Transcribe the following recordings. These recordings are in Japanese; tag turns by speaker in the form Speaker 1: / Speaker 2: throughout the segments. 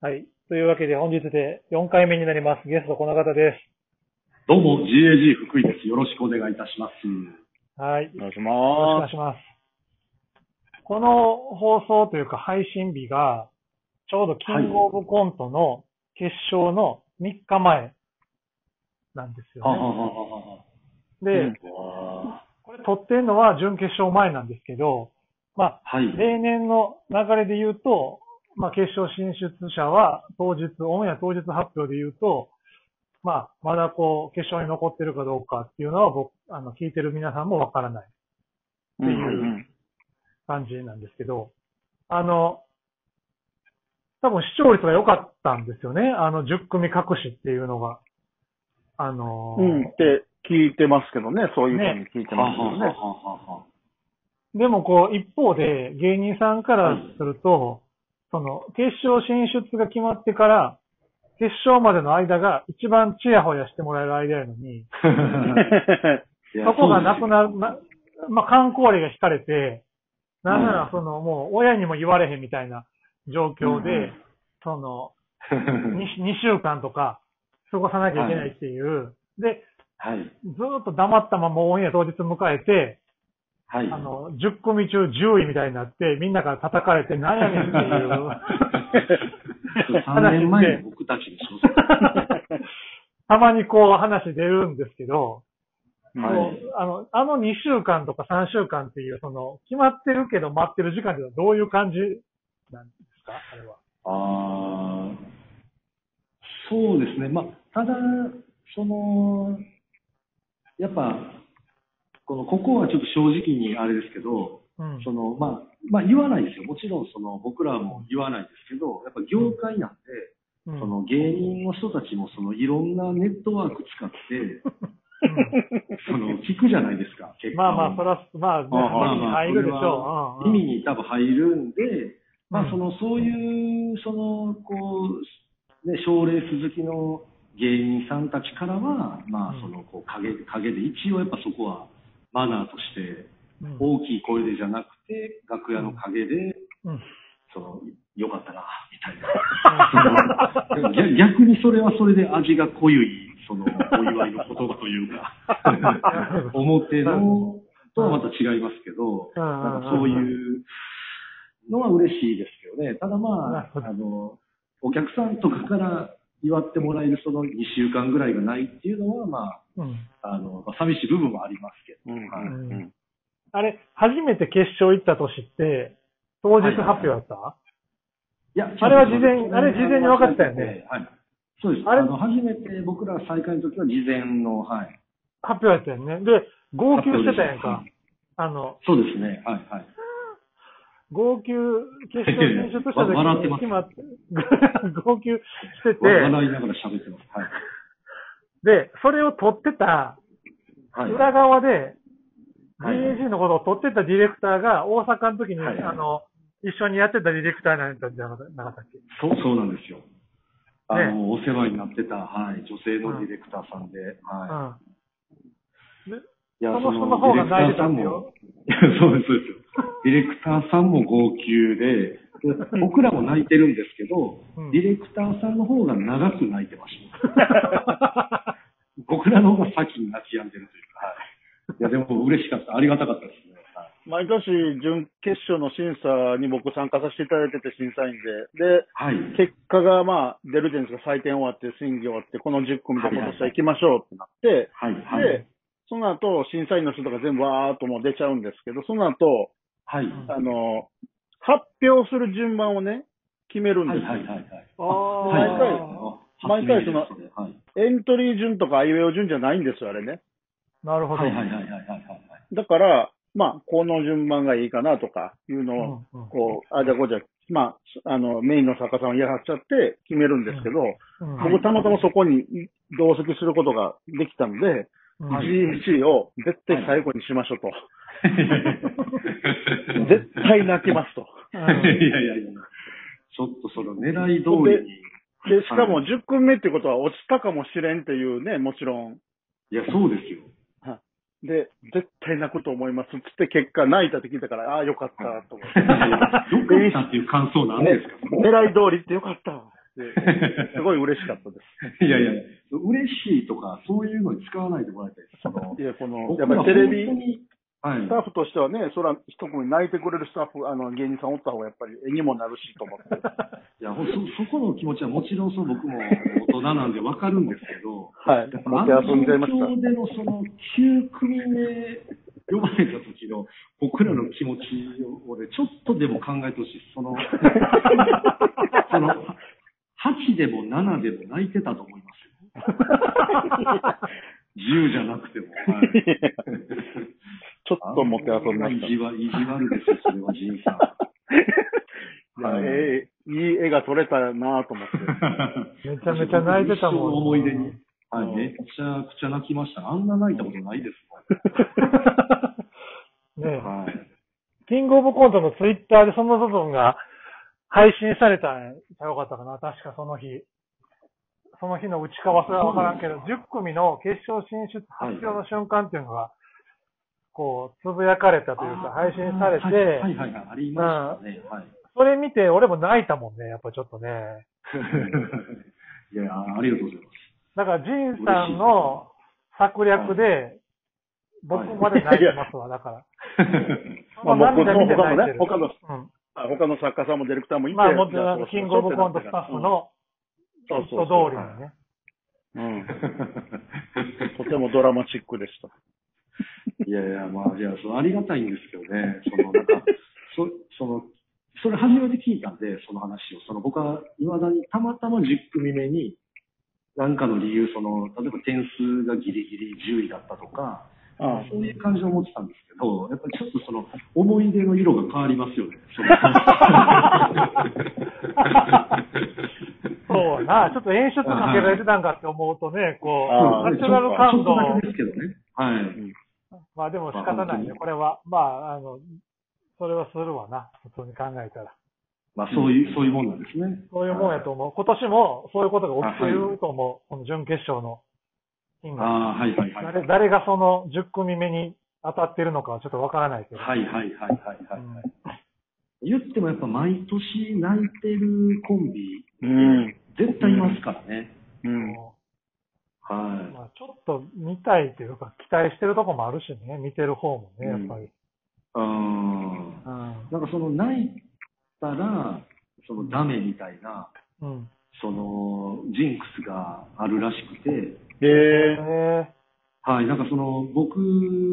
Speaker 1: はい。というわけで本日で4回目になります。ゲストこの方です。
Speaker 2: どうも、GAG 福井です。よろしくお願いいたします。
Speaker 1: はい。
Speaker 3: お願いし
Speaker 1: よろしくお願
Speaker 3: ま
Speaker 1: いします。この放送というか配信日が、ちょうどキングオブコントの決勝の3日前なんですよね。
Speaker 2: ははは
Speaker 1: で、
Speaker 3: うん
Speaker 1: これ撮ってるのは準決勝前なんですけど、まあ、
Speaker 2: はい。
Speaker 1: 例年の流れで言うと、まあ、決勝進出者は当日、オンエア当日発表で言うと、まあ、まだこう、決勝に残ってるかどうかっていうのは僕、あの、聞いてる皆さんもわからない
Speaker 3: す。うんうん
Speaker 1: 感じなんですけど、あの、多分視聴率が良かったんですよね。あの、10組隠しっていうのが。あのー
Speaker 3: うん。って聞いてますけどね、そういうふうに聞いて
Speaker 2: は
Speaker 3: ますけどね。
Speaker 2: はははは
Speaker 1: でもこう、一方で芸人さんからすると、その、決勝進出が決まってから、決勝までの間が一番チヤホヤしてもらえる間やのに、そこがなくなる、なまあ、観光例が引かれて、なんならその、もう親にも言われへんみたいな状況で、
Speaker 2: うん。
Speaker 1: その、
Speaker 2: ですよ
Speaker 1: 2, 週間とか過ごさなきゃいけないっていう、で、
Speaker 2: はい。
Speaker 1: ずーっと黙ったままオンエア当日迎えて、
Speaker 2: はい。
Speaker 1: あの、10組中10位みたいになって、みんなから叩かれて、なんやねんっていう。
Speaker 2: 3年前の僕たちでしょ。
Speaker 1: たまにこう話出るんですけど、
Speaker 2: はい
Speaker 1: あの、あの2週間とか3週間っていう、その、決まってるけど待ってる時間っていうのはどういう感じなんですか？あれは。
Speaker 2: ああ、そうですね。まあ、ただ、その、やっぱ、この、ここはちょっと正直にあれですけど、
Speaker 1: うん。
Speaker 2: その、まあ、まあ言わないですよ。もちろん、その、僕らも言わないですけど、やっぱ業界なんで、
Speaker 1: うん
Speaker 2: その芸人の人たちもそのいろんなネットワーク使って、その聞くじゃないですか、結果を
Speaker 1: まあまあ、そら、まあ、ね、
Speaker 3: ああ
Speaker 1: 耳に入るでしょう。
Speaker 2: 意味に多分入るんで、ま
Speaker 1: うん
Speaker 2: あその、そういう、その、こう、ね、賞レース好きの芸人さんたちからは、ま
Speaker 1: うん
Speaker 2: あその、こう、影、影で、一応やっぱそこはマナーとして、
Speaker 1: うん
Speaker 2: 大きい声でじゃなくて、楽屋の陰で、
Speaker 1: うん
Speaker 2: その、よかったな、みたいな。逆逆にそれはそれで味が濃ゆい、その、お祝いの言葉というか、表のとはまた違いますけど、そういうのは嬉しいですけどね。ただまあ、あの、お客さんとかから祝ってもらえるその2週間ぐらいがないっていうのは、まあ、
Speaker 1: うん
Speaker 2: あの、まあ寂しい部分もありますけど。
Speaker 3: うん
Speaker 2: はい
Speaker 3: うん
Speaker 1: あれ、初めて決勝行った年って、当日発表だった、
Speaker 2: いや、
Speaker 1: あれは事前あれ事前に分かってたよね。
Speaker 2: はい。そうです。
Speaker 1: あれ
Speaker 2: あの、初めて僕ら再開の時は事前の、はい。
Speaker 1: 発表やったよね。で、号泣してたやんか。あの、
Speaker 2: そうですね。はい、はい。
Speaker 1: 号泣、決勝進出した時
Speaker 2: 笑ってます
Speaker 1: に決まって、号泣してて、
Speaker 2: 笑いながら喋ってます。はい。
Speaker 1: で、それを撮ってた、
Speaker 2: はい。
Speaker 1: 裏側で、
Speaker 2: はい
Speaker 1: DAG のことを撮ってたディレクターが大阪の時に、
Speaker 2: はい
Speaker 1: あの、一緒にやってたディレクターなんじゃなかったっけ
Speaker 2: そう、そうなんですよ。あの、お世話になってた、はい、女性のディレクターさんで、はい。
Speaker 1: うん。で
Speaker 2: いや
Speaker 1: その人の方が泣いてたんだよ
Speaker 2: ディレクターさんも、いやそうです、そうですよ。ディレクターさんも号泣で、で 僕らも泣いてるんですけど、
Speaker 1: うん
Speaker 2: ディレクターさんの方が長く泣いてました。僕らの方が先に泣き止んでるというか、はい。いや、でも嬉しかった。ありがたかったですね。はい
Speaker 3: 毎年、準決勝の審査に僕参加させていただいてて、審査員で。で、
Speaker 2: はい。
Speaker 3: 結果がまあ出るじゃないですか、採点終わって、審議終わって、この10組で今年は行きましょうってなって、
Speaker 2: はい。はい。
Speaker 3: で、その後、審査員の人とか全部わーっともう出ちゃうんですけど、その後、
Speaker 2: はい。
Speaker 3: あの、発表する順番をね、決めるん
Speaker 2: はい。
Speaker 3: ですよ。
Speaker 2: はい。はい。
Speaker 1: あ
Speaker 2: はい。
Speaker 1: ー
Speaker 3: 毎回その
Speaker 2: 初耳ですはい。
Speaker 3: エントリー順とかアイウェイ順じゃないんですよ、あれね。
Speaker 1: なるほど。
Speaker 2: はい。はい。はい。はい。はい。はい。
Speaker 3: だから、まあ、この順番がいいかなとかいうのを、
Speaker 1: うんうん
Speaker 3: こう、あ、じゃあこうじゃ、まあ、あの、メインの作家さんをやっちゃって決めるんですけど、
Speaker 1: うん
Speaker 3: 僕たまたまそこに同席することができたので、
Speaker 1: うん
Speaker 2: はい
Speaker 3: GHC を絶対最後にしましょうと。絶対泣きますと。
Speaker 2: いやいやいや。ちょっとその狙い通りに。
Speaker 3: で、しかも10組目ってことは落ちたかもしれんっていうね、もちろん。
Speaker 2: いや、そうですよ。
Speaker 3: で、絶対泣くと思います。つって結果泣いたって聞いたから、ああ、よかったと思って。
Speaker 2: よかったっていう感想なんですか？
Speaker 3: 狙い通りってよかった。て、すごい嬉しかったです。
Speaker 2: いやいや、嬉しいとか、そういうのに使わないでもらいたいです。
Speaker 3: いや、この、やっぱりテレビ、
Speaker 2: はい
Speaker 3: スタッフとしてはね、そら、一組泣いてくれるスタッフ、あの、芸人さんおった方がやっぱり絵にもなるしと思って。
Speaker 2: いや、ほんそ、そこの気持ちはもちろんそう僕も大人なんでわかるんですけど、
Speaker 3: はい。
Speaker 2: やっぱ
Speaker 3: 遊んじゃいました。
Speaker 2: 状況でのその9組目呼ばれた時の僕らの気持ちをね、ちょっとでも考えてほしい。その、その、8でも7でも泣いてたと思いますよ。10じゃなくても。はい
Speaker 3: ちょって遊びました。
Speaker 2: 意地悪意地悪ですよ、それは、ジンさん。
Speaker 3: いや
Speaker 2: はい
Speaker 3: ええいい絵が撮れたなと思って。
Speaker 1: めちゃめちゃ泣いてたもん。
Speaker 2: 思い出に。はい、
Speaker 3: うん
Speaker 2: めちゃくちゃ泣きました。あんな泣いたことないです
Speaker 1: ね
Speaker 2: もん。はい。
Speaker 1: キングオブコントのツイッターでその部分が配信されたんちゃうかったかな、確かその日。その日の内か忘れはわからんけど、10組の決勝進出発表の瞬間っていうのが、こう、つぶやかれたというか、配信されて、
Speaker 2: はいはいはいはい、ありましたね。はい。
Speaker 1: それ見て俺も泣いたもんね、やっぱちょっとね。
Speaker 2: いや、ありがとうございます。
Speaker 1: だから、ジンさんの策略で、僕まで泣いてますわ、だから。
Speaker 3: まあ僕
Speaker 1: 涙見て
Speaker 3: 他の
Speaker 1: 泣いて
Speaker 3: 他の
Speaker 1: うん。
Speaker 3: あ他の作家さんもディレクターもいて、
Speaker 1: まあ、もちろん、キングオブコントスタッフの
Speaker 3: そう
Speaker 1: 人
Speaker 3: そう
Speaker 1: 通りにね。
Speaker 3: うん。とてもドラマチックでした。
Speaker 2: いやいや、まあ、いや、そのありがたいんですけどね、その、なんか、そその、それ初めて聞いたんで、その話を。その、僕は、未だにたまたま10組目に、なんかの理由、その、例えば点数がギリギリ10位だったとか、
Speaker 3: あ
Speaker 2: そういう感じで思ってたんですけど、やっぱりちょっとその、思い出の色が変わりますよね。その
Speaker 1: そうな、ちょっと演出かけられてたんかって思うとね、こ
Speaker 3: あ
Speaker 1: う、ナチュラル感動
Speaker 2: ちょっとだけですけどね。はい。
Speaker 1: まあでも仕方ないね。これは、まあ、あの、それはするわな。普通に考えたら。
Speaker 2: まあ、そういう、そういうもんなんですね。
Speaker 1: そういうもんやと思う。今年もそういうことが起きてると思う。この準決勝の日が。
Speaker 2: ああ、はいはいはい。
Speaker 1: 誰誰がその10組目に当たってるのかはちょっとわからないけど。
Speaker 2: はいはいはいはいはい。
Speaker 1: うん
Speaker 2: 言ってもやっぱ毎年泣いてるコンビ、
Speaker 3: うん。
Speaker 2: 絶対いますからね。
Speaker 3: うん。
Speaker 2: はい。
Speaker 1: まあ、ちょっと見たいというか、期待してるとこもあるしね、見てる方もね、やっぱり。
Speaker 2: うーん。
Speaker 1: うん。
Speaker 2: なんかその泣いたら、そのダメみたいな、
Speaker 1: うん。
Speaker 2: そのジンクスがあるらしくて、
Speaker 3: ええ
Speaker 1: え
Speaker 2: はい、なんかその僕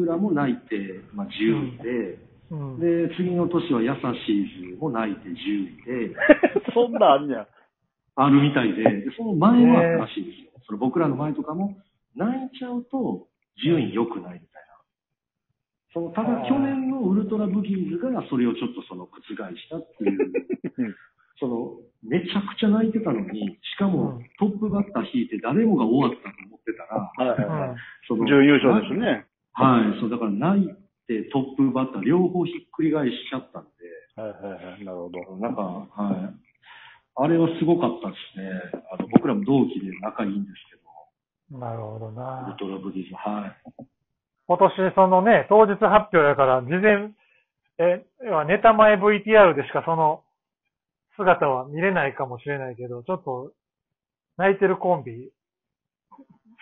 Speaker 2: らも泣いて、まあ、10位で、
Speaker 1: ー、うん。
Speaker 2: で、次の年は優しいズも泣いて10位で、
Speaker 3: そんなんあんや。
Speaker 2: あるみたいで、でその前もあったらしいんですよ。その僕らの前とかも、泣いちゃうと順位良くないみたいな。そのただ去年のウルトラブギーズがそれをちょっとその覆したっていう
Speaker 3: うん、
Speaker 2: そのめちゃくちゃ泣いてたのに、しかも
Speaker 1: うん
Speaker 2: トップバッター引いて誰もが終わったと思ってたら、
Speaker 3: はいはいはい。
Speaker 2: その
Speaker 3: 準優勝ですね。
Speaker 2: はい、そうだから泣いてトップバッター両方ひっくり返しちゃったんで、
Speaker 3: はいはいはい。なるほど。
Speaker 2: なんか、はい。あれはすごかったですね。あの、僕らも同期で仲いいんですけど、
Speaker 1: なるほど
Speaker 2: ウル
Speaker 1: な。
Speaker 2: トラブディズ、はい。
Speaker 1: 今年そのね、当日発表やから、事前、え、要はネタ前 VTR でしかその姿は見れないかもしれないけど、ちょっと泣いてるコンビ、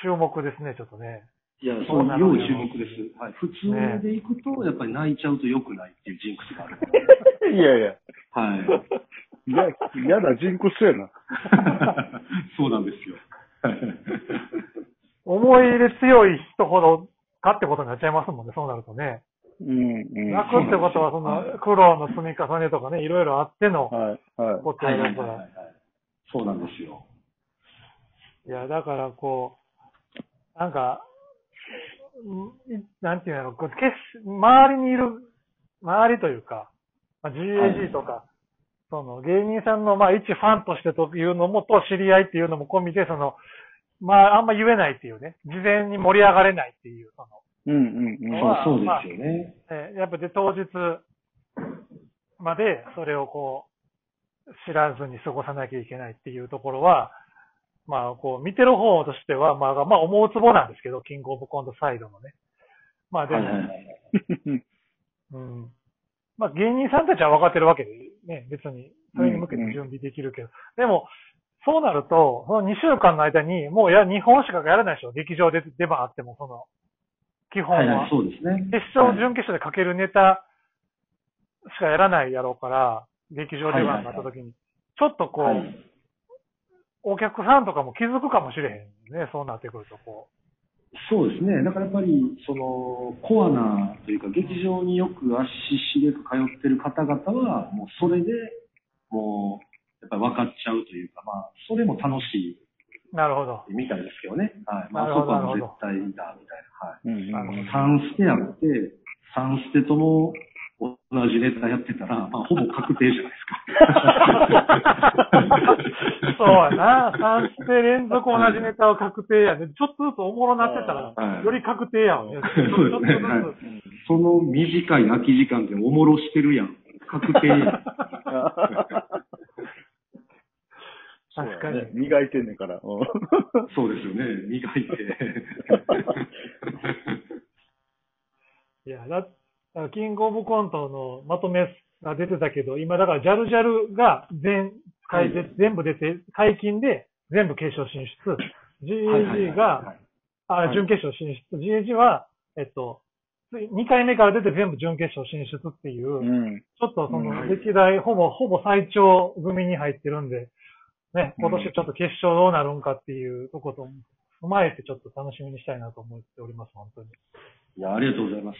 Speaker 1: 注目ですね、ちょっとね。
Speaker 2: いや、
Speaker 1: そ
Speaker 2: そうう、
Speaker 1: なのよ
Speaker 2: 要注目です。はい。普通で行くと、やっぱり泣いちゃうと良くないっていうジンクスがある。
Speaker 3: いやいや。
Speaker 2: はい。
Speaker 3: いや、嫌なジンクスやな。
Speaker 2: そうなんですよ。
Speaker 1: 思い入れ強い人ほどかってことになっちゃいますもんね、そうなるとね。
Speaker 3: うん、うん。
Speaker 1: 泣くってことは、そ
Speaker 2: はい
Speaker 1: の苦労の積み重ねとかね、いろいろあっての
Speaker 3: はい、はい。
Speaker 1: こと
Speaker 2: はい
Speaker 1: やるから。
Speaker 2: はいはいはい。そうなんですよ。
Speaker 1: いや、だからこう、なんか、なんていうの、こう周りにいる、周りというか、まあ、GAG とか、その芸人さんのまあ一ファンとしてというのも、と知り合いっていうのも込みで、その、まああんま言えないっていうね、事前に盛り上がれないっていう、その、
Speaker 3: うん、うん、うん。
Speaker 2: そうそうですよね。
Speaker 1: えーやっぱで当日までそれをこう、知らずに過ごさなきゃいけないっていうところは、まあこう、見てる方としては、まあまあ思うツボなんですけど、キングオブコントサイドのね。まあでも。うん。まあ芸人さんたちは分かってるわけでね、別に、それに向けて準備できるけど、でも、そうなると、その2週間の間に、もうや、日本しかやらないでしょ。劇場で出番あっても、その、基本は。
Speaker 2: はいはい、そうですね。
Speaker 1: 決勝、
Speaker 2: はい
Speaker 1: 準決勝でかけるネタしかやらないやろうから、劇場出番になった時に、ちょっとこう、
Speaker 2: はい
Speaker 1: お客さんとかも気づくかもしれへんね、そうなってくると、こ
Speaker 2: そうですね。だからやっぱり、その、コアなというか、劇場によく足しげく通ってる方々は、もうそれで、もう、やっぱり分かっちゃうというか、まあ、それも楽し
Speaker 1: う。なるほど。
Speaker 2: いみたいですけどね。はい。まあ、そこは絶対だ、みたいな。はい。
Speaker 3: うん
Speaker 1: なるほど
Speaker 2: 3ステやって、3ステとも同じネタやってたら、まあ、ほぼ確定じゃないですか。
Speaker 1: そうやな。3ステ連続同じネタは確定やね。ちょっとずつおもろなってたら、
Speaker 2: はい
Speaker 1: より確定やん。
Speaker 2: そうですねはい
Speaker 1: つ。
Speaker 2: その短い空き時間でおもろしてるやん。確定やん。
Speaker 1: 確か
Speaker 3: 磨いてんねんから。うん
Speaker 2: そうですよね。磨いて。
Speaker 1: いや、だ、キングオブコントのまとめが出てたけど、今だからジャルジャルが全、解
Speaker 2: はい
Speaker 1: 全部出て、解禁で全部決勝進出。GAG
Speaker 2: は
Speaker 1: が、あ、
Speaker 2: はい
Speaker 1: 準決勝進出。GAG は、えっと、2回目から出て全部準決勝進出っていう、
Speaker 3: うん。
Speaker 1: ちょっとその
Speaker 2: はい
Speaker 1: 歴代ほぼ、ほぼ最長組に入ってるんで、ね、今年ちょっと決勝どうなるんかっていうとこと踏まえてちょっと楽しみにしたいなと思っております、本当に。
Speaker 2: いや、ありがとうございます。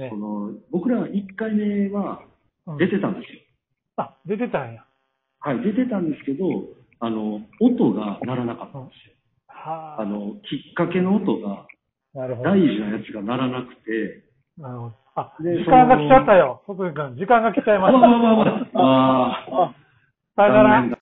Speaker 1: ね
Speaker 2: その僕ら1回目は
Speaker 1: うん
Speaker 2: 出てたんですよ。
Speaker 1: あ、出てたんや。
Speaker 2: はい、出てたんですけど、あの、音が鳴らなかったんですよ。
Speaker 1: はあ。
Speaker 2: あの、きっかけの音が、
Speaker 1: なるほど。
Speaker 2: 大事なやつが鳴らなくて、
Speaker 1: なるほど。あ、
Speaker 2: で
Speaker 1: 時間が来ちゃったよ。外井君、時間が来ちゃいま
Speaker 2: あ
Speaker 1: した。
Speaker 2: わわわわああ、
Speaker 1: さよなら